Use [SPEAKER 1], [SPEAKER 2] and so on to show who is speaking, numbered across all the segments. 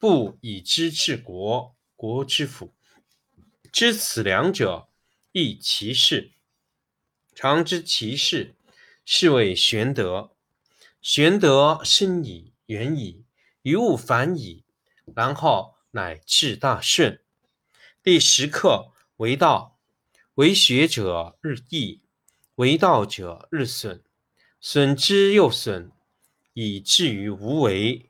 [SPEAKER 1] 不以知治国，国之福。知此两者，亦其事。常知其事，是谓玄德。玄德深矣，远矣，于物反矣，然后乃至大顺。第十课为道，为学者日益，为道者日损，损之又损，以至于无为。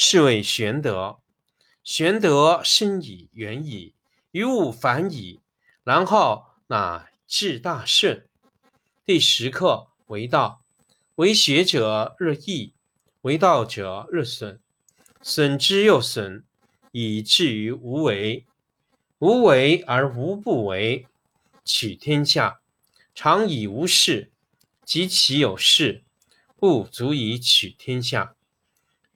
[SPEAKER 1] 是谓玄德。玄德深以，远矣，于物反矣，然后乃至大顺。第十课为道，为学者日益，为道者日损，损之又损，以至于无为。无为而无不为，取天下常以无事，及其有事，不足以取天下。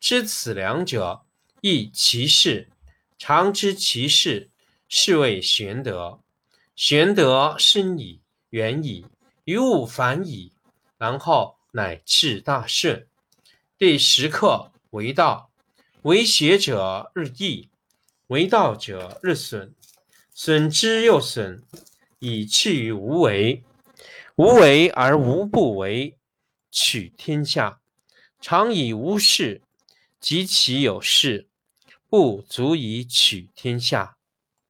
[SPEAKER 1] 知此两者，亦其事。常知其事，是谓玄德。玄德深矣。远矣，于物反矣，然后乃至大顺。第十课为道，为学者日益，为道者日损，损之又损，以至于无为。无为而无不为，取天下常以无事，及其有事，不足以取天下。